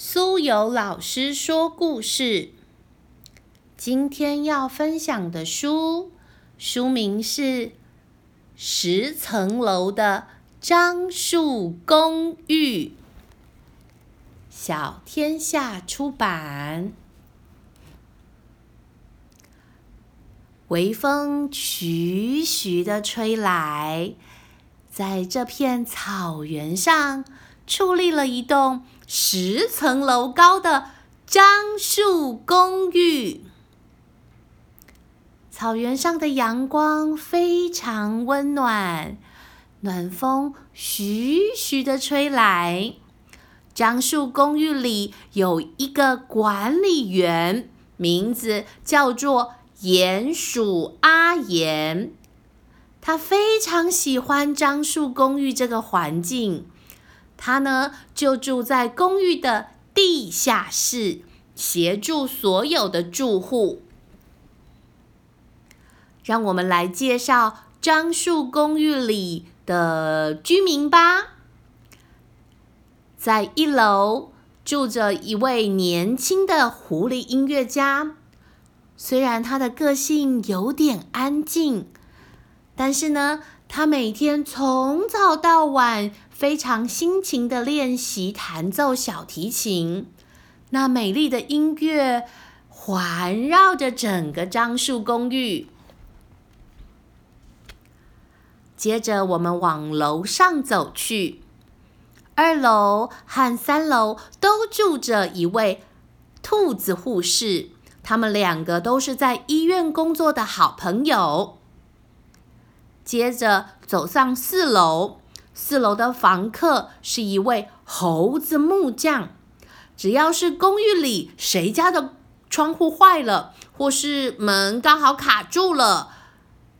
苏有老师说故事。今天要分享的书，书名是《十层楼的樟树公寓》，小天下出版。微风徐徐的吹来，在这片草原上，矗立了一栋。十层楼高的樟树公寓，草原上的阳光非常温暖，暖风徐徐的吹来。樟树公寓里有一个管理员，名字叫做鼹鼠阿鼹，他非常喜欢樟树公寓这个环境。他呢，就住在公寓的地下室，协助所有的住户。让我们来介绍樟树公寓里的居民吧。在一楼住着一位年轻的狐狸音乐家，虽然他的个性有点安静，但是呢，他每天从早到晚。非常辛勤的练习弹奏小提琴，那美丽的音乐环绕着整个樟树公寓。接着，我们往楼上走去，二楼和三楼都住着一位兔子护士，他们两个都是在医院工作的好朋友。接着走上四楼。四楼的房客是一位猴子木匠。只要是公寓里谁家的窗户坏了，或是门刚好卡住了，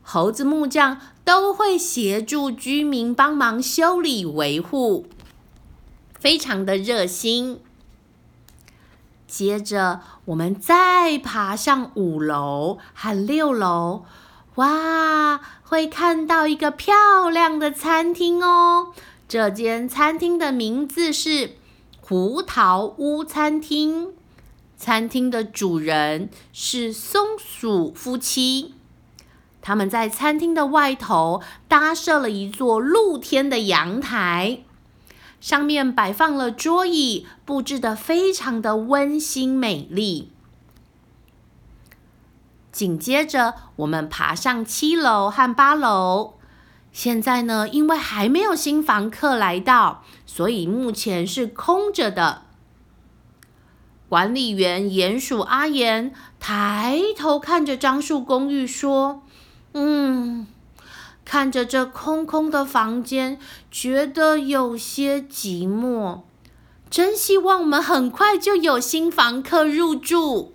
猴子木匠都会协助居民帮忙修理维护，非常的热心。接着，我们再爬上五楼和六楼。哇，会看到一个漂亮的餐厅哦！这间餐厅的名字是胡桃屋餐厅。餐厅的主人是松鼠夫妻，他们在餐厅的外头搭设了一座露天的阳台，上面摆放了桌椅，布置的非常的温馨美丽。紧接着，我们爬上七楼和八楼。现在呢，因为还没有新房客来到，所以目前是空着的。管理员鼹鼠阿岩抬头看着樟树公寓，说：“嗯，看着这空空的房间，觉得有些寂寞。真希望我们很快就有新房客入住。”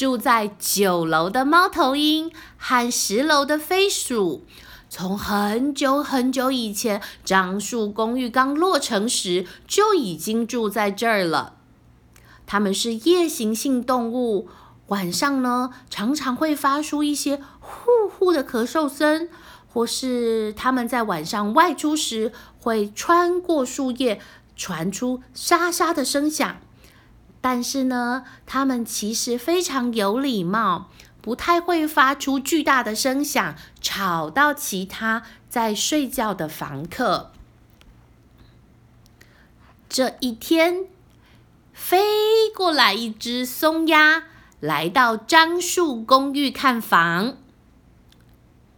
住在九楼的猫头鹰和十楼的飞鼠，从很久很久以前，樟树公寓刚落成时就已经住在这儿了。它们是夜行性动物，晚上呢常常会发出一些呼呼的咳嗽声，或是它们在晚上外出时会穿过树叶，传出沙沙的声响。但是呢，他们其实非常有礼貌，不太会发出巨大的声响，吵到其他在睡觉的房客。这一天，飞过来一只松鸦，来到樟树公寓看房。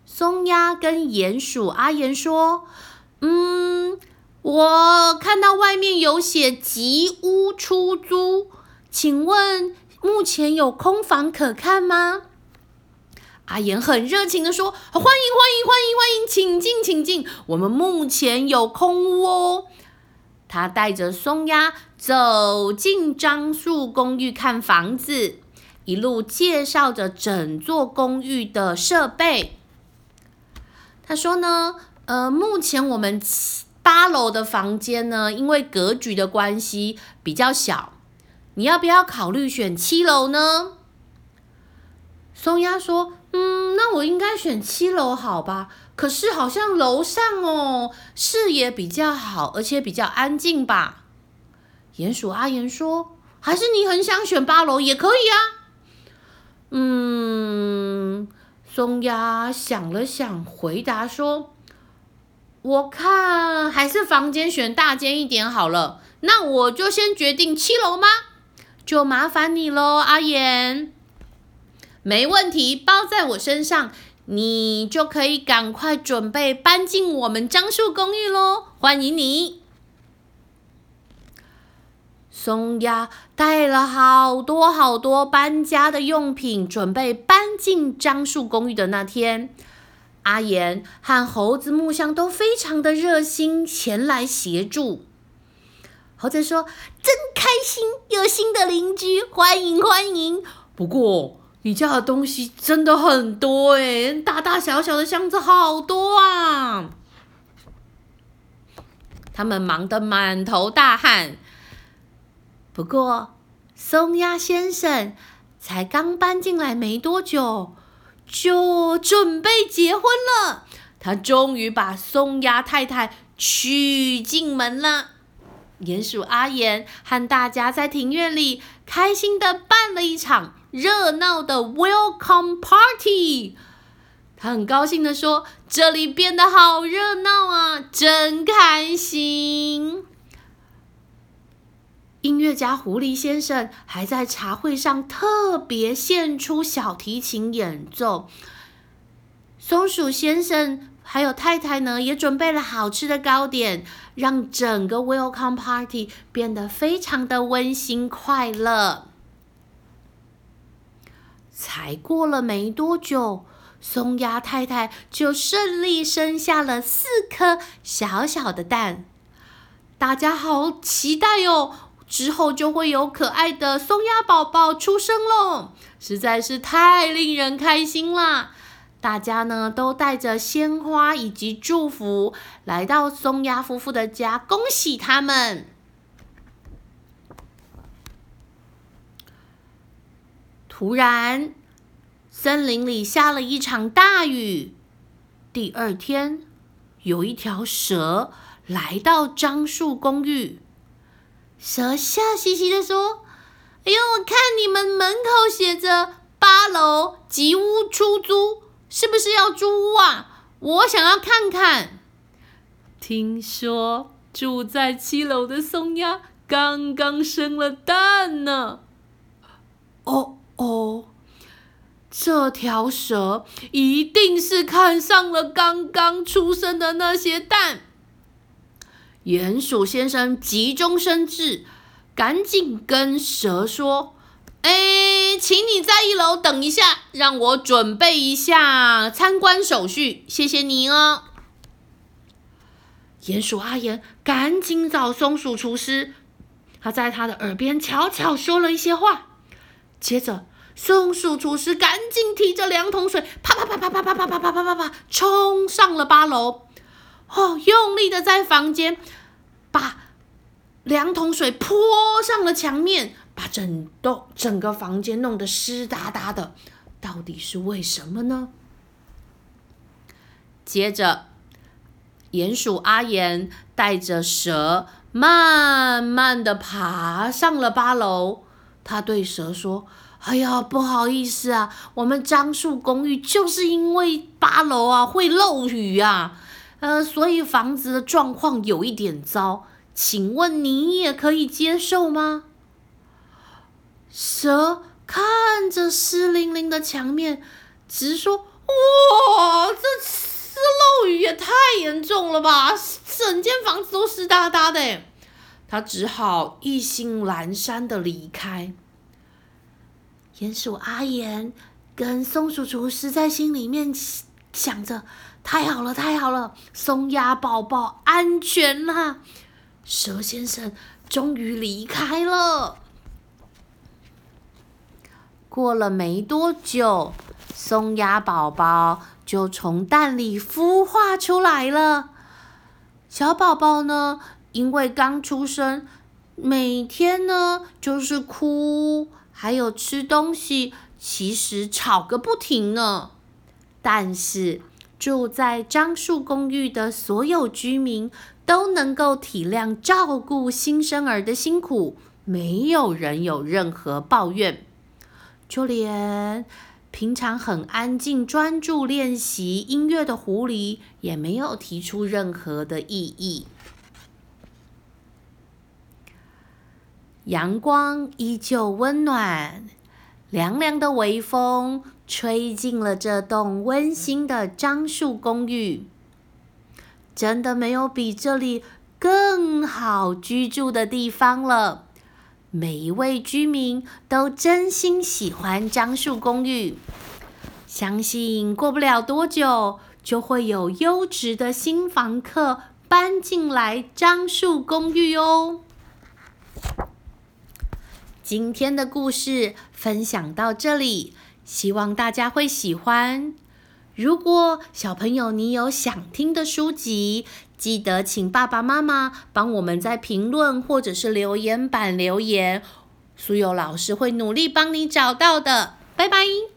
松鸦跟鼹鼠阿岩说：“嗯。”我看到外面有写“吉屋出租”，请问目前有空房可看吗？阿言很热情的说：“欢迎欢迎欢迎欢迎，请进请进，我们目前有空屋哦。”他带着松鸦走进樟树公寓看房子，一路介绍着整座公寓的设备。他说呢，呃，目前我们。八楼的房间呢，因为格局的关系比较小，你要不要考虑选七楼呢？松鸦说：“嗯，那我应该选七楼好吧？可是好像楼上哦，视野比较好，而且比较安静吧？鼹鼠阿言说：“还是你很想选八楼也可以啊。”嗯，松鸭想了想，回答说：“我看还是房间选大间一点好了。那我就先决定七楼吗？就麻烦你喽，阿言。没问题，包在我身上。”你就可以赶快准备搬进我们樟树公寓喽！欢迎你。松鸭带了好多好多搬家的用品，准备搬进樟树公寓的那天，阿言和猴子木香都非常的热心前来协助。猴子说：“真开心，有新的邻居，欢迎欢迎。”不过。你家的东西真的很多哎，大大小小的箱子好多啊！他们忙得满头大汗。不过，松鸭先生才刚搬进来没多久，就准备结婚了。他终于把松鸭太太娶进门了。鼹鼠阿言和大家在庭院里开心的办了一场。热闹的 Welcome Party，他很高兴的说：“这里变得好热闹啊，真开心。”音乐家狐狸先生还在茶会上特别献出小提琴演奏。松鼠先生还有太太呢，也准备了好吃的糕点，让整个 Welcome Party 变得非常的温馨快乐。才过了没多久，松鸭太太就顺利生下了四颗小小的蛋。大家好期待哦！之后就会有可爱的松鸭宝宝出生喽，实在是太令人开心啦！大家呢都带着鲜花以及祝福来到松鸭夫妇的家，恭喜他们。突然，森林里下了一场大雨。第二天，有一条蛇来到樟树公寓。蛇笑嘻嘻的说：“哎呦，我看你们门口写着八楼吉屋出租，是不是要租屋啊？我想要看看。听说住在七楼的松鸭刚刚生了蛋呢。哦。”哦，这条蛇一定是看上了刚刚出生的那些蛋。鼹鼠先生急中生智，赶紧跟蛇说：“哎，请你在一楼等一下，让我准备一下参观手续，谢谢你哦。”鼹鼠阿言赶紧找松鼠厨师，他在他的耳边悄悄说了一些话。接着，松鼠厨师赶紧提着两桶水，啪啪啪啪啪啪啪啪啪啪啪啪，冲上了八楼。哦，用力的在房间把两桶水泼上了墙面，把整栋整个房间弄得湿哒哒的。到底是为什么呢？接着，鼹鼠阿鼹带着蛇慢慢的爬上了八楼。他对蛇说：“哎呀，不好意思啊，我们樟树公寓就是因为八楼啊会漏雨啊，呃，所以房子的状况有一点糟。请问你也可以接受吗？”蛇看着湿淋淋的墙面，直说：“哇，这这漏雨也太严重了吧！整间房子都湿哒哒的。”他只好意兴阑珊的离开。鼹鼠阿言跟松鼠厨师在心里面想着：太好了，太好了，松鸭宝宝安全啦！蛇先生终于离开了。过了没多久，松鸭宝宝就从蛋里孵化出来了。小宝宝呢？因为刚出生，每天呢就是哭，还有吃东西，其实吵个不停呢。但是住在樟树公寓的所有居民都能够体谅照顾新生儿的辛苦，没有人有任何抱怨，就连平常很安静、专注练习音乐的狐狸也没有提出任何的异议。阳光依旧温暖，凉凉的微风吹进了这栋温馨的樟树公寓。真的没有比这里更好居住的地方了。每一位居民都真心喜欢樟树公寓，相信过不了多久就会有优质的新房客搬进来樟树公寓哦。今天的故事分享到这里，希望大家会喜欢。如果小朋友你有想听的书籍，记得请爸爸妈妈帮我们在评论或者是留言板留言，苏有老师会努力帮你找到的。拜拜。